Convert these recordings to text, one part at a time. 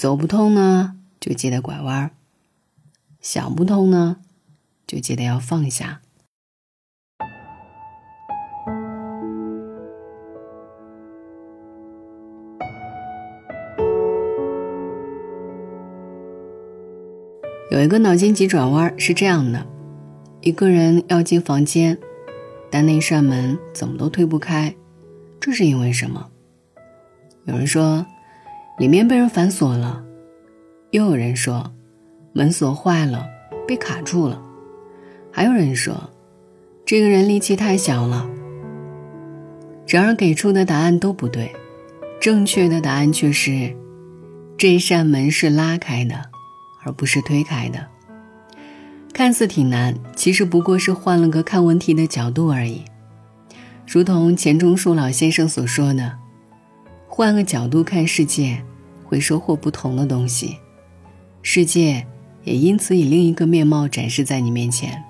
走不通呢，就记得拐弯；想不通呢，就记得要放下。有一个脑筋急转弯是这样的：一个人要进房间，但那扇门怎么都推不开，这是因为什么？有人说，里面被人反锁了；又有人说，门锁坏了，被卡住了；还有人说，这个人力气太小了。然而给出的答案都不对，正确的答案却是，这扇门是拉开的。而不是推开的，看似挺难，其实不过是换了个看问题的角度而已。如同钱钟书老先生所说的：“换个角度看世界，会收获不同的东西，世界也因此以另一个面貌展示在你面前。”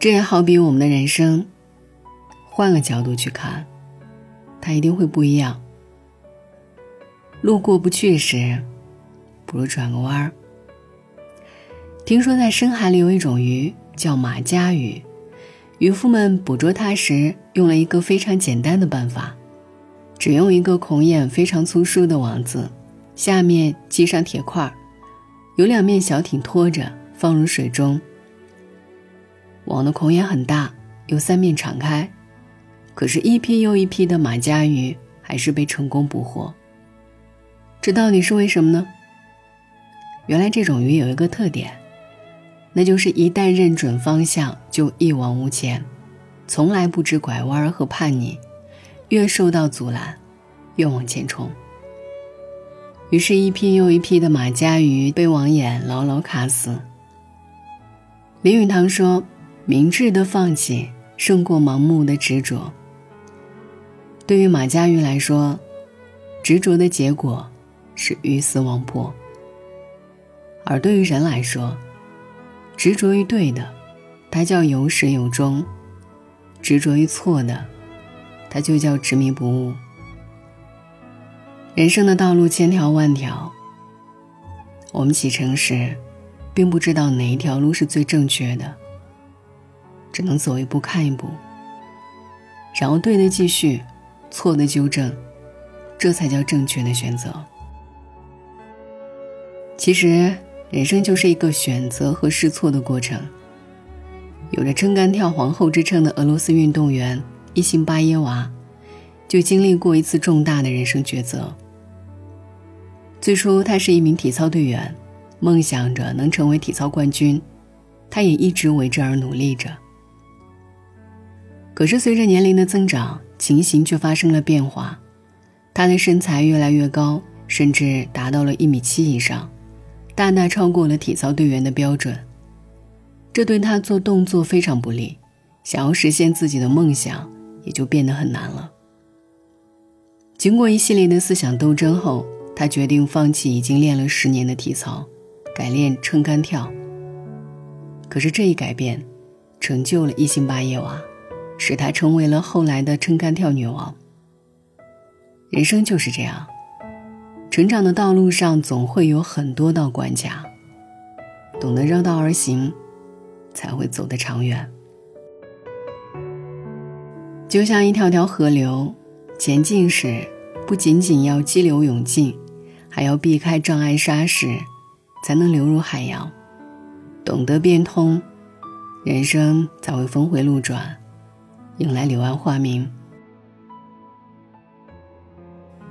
这也好比我们的人生，换个角度去看，它一定会不一样。路过不去时。不如转个弯儿。听说在深海里有一种鱼叫马家鱼，渔夫们捕捉它时用了一个非常简单的办法，只用一个孔眼非常粗疏的网子，下面系上铁块，有两面小艇拖着放入水中。网的孔眼很大，有三面敞开，可是，一批又一批的马家鱼还是被成功捕获。这到底是为什么呢？原来这种鱼有一个特点，那就是一旦认准方向就一往无前，从来不知拐弯和叛逆，越受到阻拦，越往前冲。于是，一批又一批的马家鱼被网眼牢牢卡死。林语堂说：“明智的放弃胜过盲目的执着。”对于马家鱼来说，执着的结果是鱼死网破。而对于人来说，执着于对的，它叫有始有终；执着于错的，它就叫执迷不悟。人生的道路千条万条，我们启程时，并不知道哪一条路是最正确的，只能走一步看一步，然后对的继续，错的纠正，这才叫正确的选择。其实。人生就是一个选择和试错的过程。有着“撑杆跳皇后”之称的俄罗斯运动员伊辛巴耶娃，就经历过一次重大的人生抉择。最初，她是一名体操队员，梦想着能成为体操冠军，她也一直为之而努力着。可是，随着年龄的增长，情形却发生了变化，她的身材越来越高，甚至达到了一米七以上。大大超过了体操队员的标准，这对他做动作非常不利，想要实现自己的梦想也就变得很难了。经过一系列的思想斗争后，他决定放弃已经练了十年的体操，改练撑杆跳。可是这一改变，成就了伊辛巴耶娃，使她成为了后来的撑杆跳女王。人生就是这样。成长的道路上总会有很多道关卡，懂得绕道而行，才会走得长远。就像一条条河流，前进时不仅仅要激流勇进，还要避开障碍沙石，才能流入海洋。懂得变通，人生才会峰回路转，迎来柳暗花明。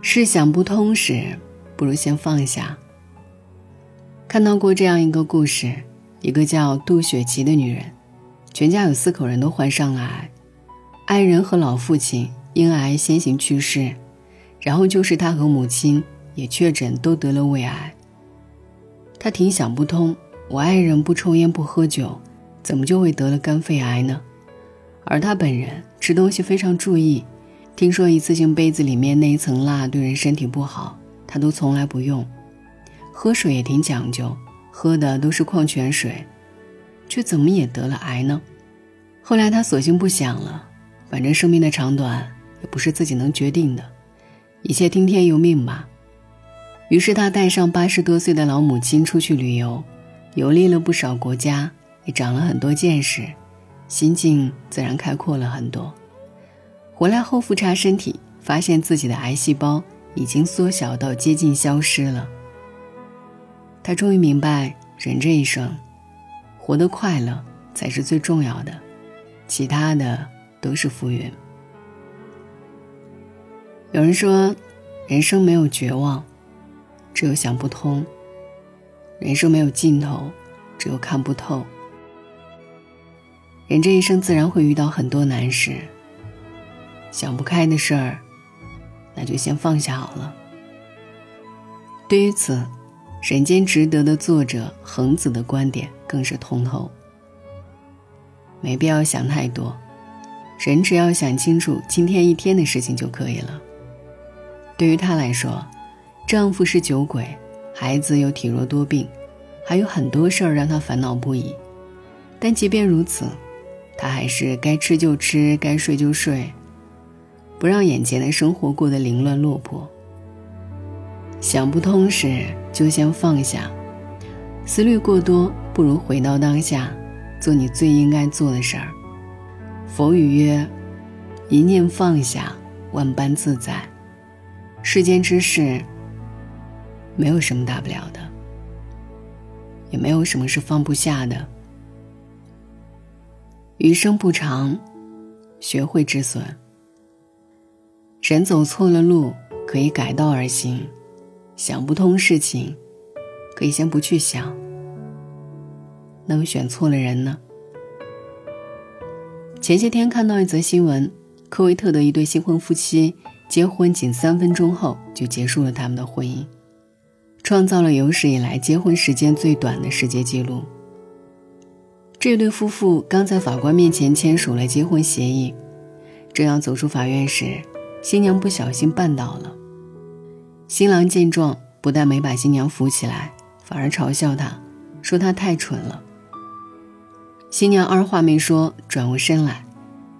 事想不通时。不如先放下。看到过这样一个故事：一个叫杜雪琪的女人，全家有四口人都患上了癌，爱人和老父亲因癌先行去世，然后就是他和母亲也确诊都得了胃癌。他挺想不通，我爱人不抽烟不喝酒，怎么就会得了肝肺癌呢？而他本人吃东西非常注意，听说一次性杯子里面那一层蜡对人身体不好。他都从来不用，喝水也挺讲究，喝的都是矿泉水，却怎么也得了癌呢？后来他索性不想了，反正生命的长短也不是自己能决定的，一切听天由命吧。于是他带上八十多岁的老母亲出去旅游，游历了不少国家，也长了很多见识，心境自然开阔了很多。回来后复查身体，发现自己的癌细胞已经缩小到接近消失了。他终于明白，人这一生，活得快乐才是最重要的，其他的都是浮云。有人说，人生没有绝望。只有想不通，人生没有尽头，只有看不透。人这一生自然会遇到很多难事，想不开的事儿，那就先放下好了。对于此，《人间值得》的作者恒子的观点更是通透。没必要想太多，人只要想清楚今天一天的事情就可以了。对于她来说。丈夫是酒鬼，孩子又体弱多病，还有很多事儿让她烦恼不已。但即便如此，她还是该吃就吃，该睡就睡，不让眼前的生活过得凌乱落魄。想不通时就先放下，思虑过多不如回到当下，做你最应该做的事儿。佛语曰：“一念放下，万般自在。”世间之事。没有什么大不了的，也没有什么是放不下的。余生不长，学会止损。人走错了路，可以改道而行；想不通事情，可以先不去想。那么选错了人呢？前些天看到一则新闻，科威特的一对新婚夫妻结婚仅三分钟后就结束了他们的婚姻。创造了有史以来结婚时间最短的世界纪录。这对夫妇刚在法官面前签署了结婚协议，正要走出法院时，新娘不小心绊倒了。新郎见状，不但没把新娘扶起来，反而嘲笑她，说她太蠢了。新娘二话没说，转过身来，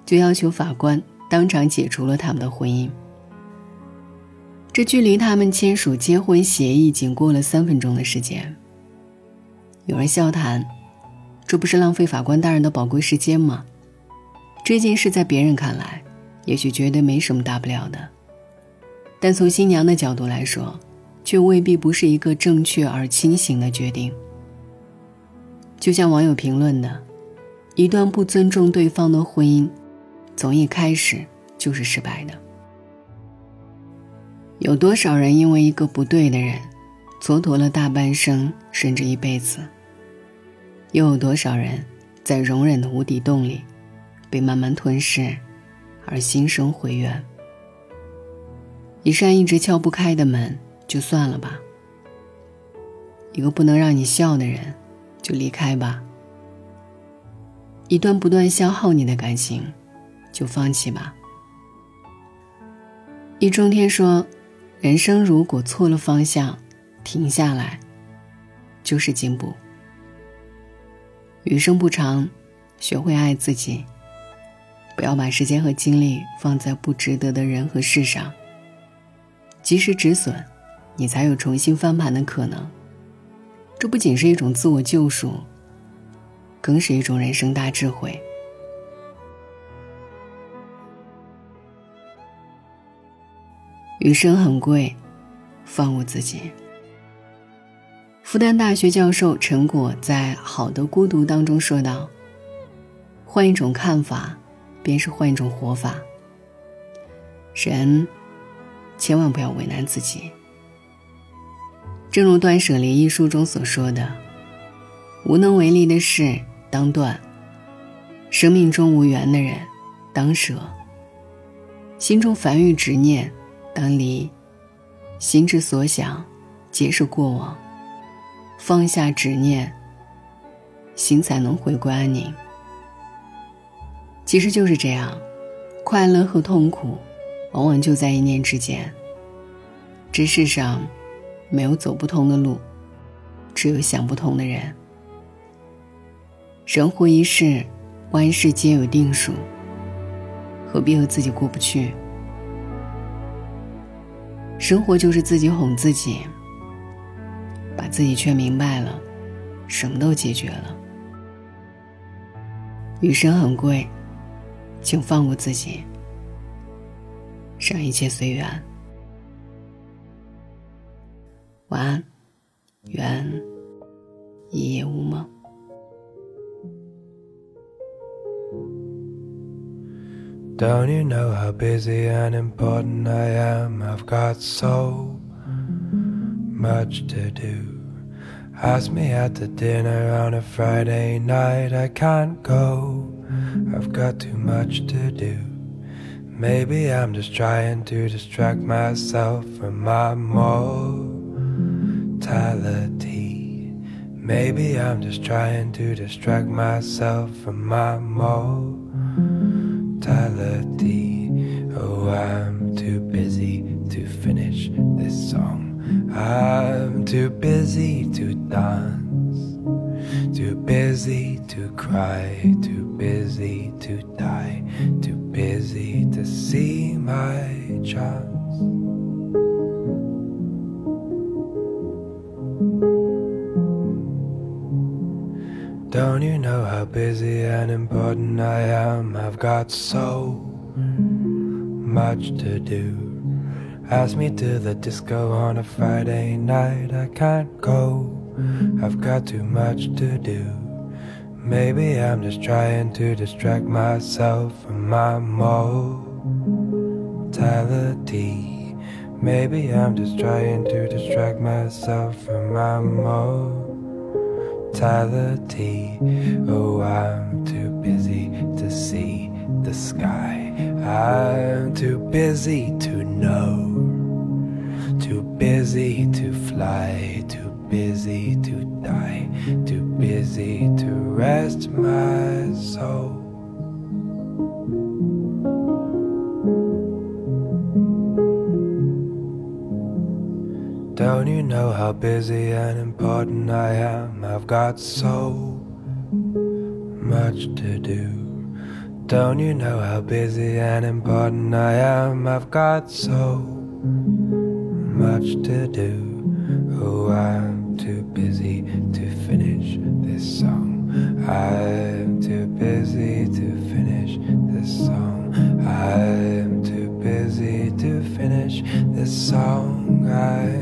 就要求法官当场解除了他们的婚姻。这距离他们签署结婚协议仅过了三分钟的时间。有人笑谈：“这不是浪费法官大人的宝贵时间吗？”这件事在别人看来，也许觉得没什么大不了的，但从新娘的角度来说，却未必不是一个正确而清醒的决定。就像网友评论的：“一段不尊重对方的婚姻，从一开始就是失败的。”有多少人因为一个不对的人，蹉跎了大半生甚至一辈子？又有多少人在容忍的无底洞里，被慢慢吞噬，而心生悔怨？一扇一直敲不开的门，就算了吧；一个不能让你笑的人，就离开吧；一段不断消耗你的感情，就放弃吧。易中天说。人生如果错了方向，停下来，就是进步。余生不长，学会爱自己，不要把时间和精力放在不值得的人和事上。及时止损，你才有重新翻盘的可能。这不仅是一种自我救赎，更是一种人生大智慧。余生很贵，放过自己。复旦大学教授陈果在《好的孤独》当中说道：“换一种看法，便是换一种活法。人千万不要为难自己。正如《断舍离》一书中所说的：‘无能为力的事当断，生命中无缘的人当舍，心中烦欲执念。’”当离，心之所想，皆是过往。放下执念，心才能回归安宁。其实就是这样，快乐和痛苦，往往就在一念之间。这世上，没有走不通的路，只有想不通的人。人活一世，万事皆有定数，何必和自己过不去？生活就是自己哄自己，把自己劝明白了，什么都解决了。余生很贵，请放过自己，让一切随缘。晚安，愿一夜无梦。Don't you know how busy and important I am? I've got so much to do. Ask me at the dinner on a Friday night, I can't go. I've got too much to do. Maybe I'm just trying to distract myself from my mortality. Maybe I'm just trying to distract myself from my mortality Oh, I'm too busy to finish this song. I'm too busy to dance, too busy to cry, too busy to die, too busy to see my chance. Don't you know how busy and important I am? I've got so much to do. Ask me to the disco on a Friday night, I can't go. I've got too much to do. Maybe I'm just trying to distract myself from my mortality. Maybe I'm just trying to distract myself from my mortality. Oh, I'm too busy to see the sky. I'm too busy to know. Too busy to fly. Too busy to die. Too busy to rest my soul. Don't you know how busy and important I am? I've got so much to do. Don't you know how busy and important I am? I've got so much to do. Oh, I'm too busy to finish this song. I'm too busy to finish this song. I'm too busy to finish this song. I'm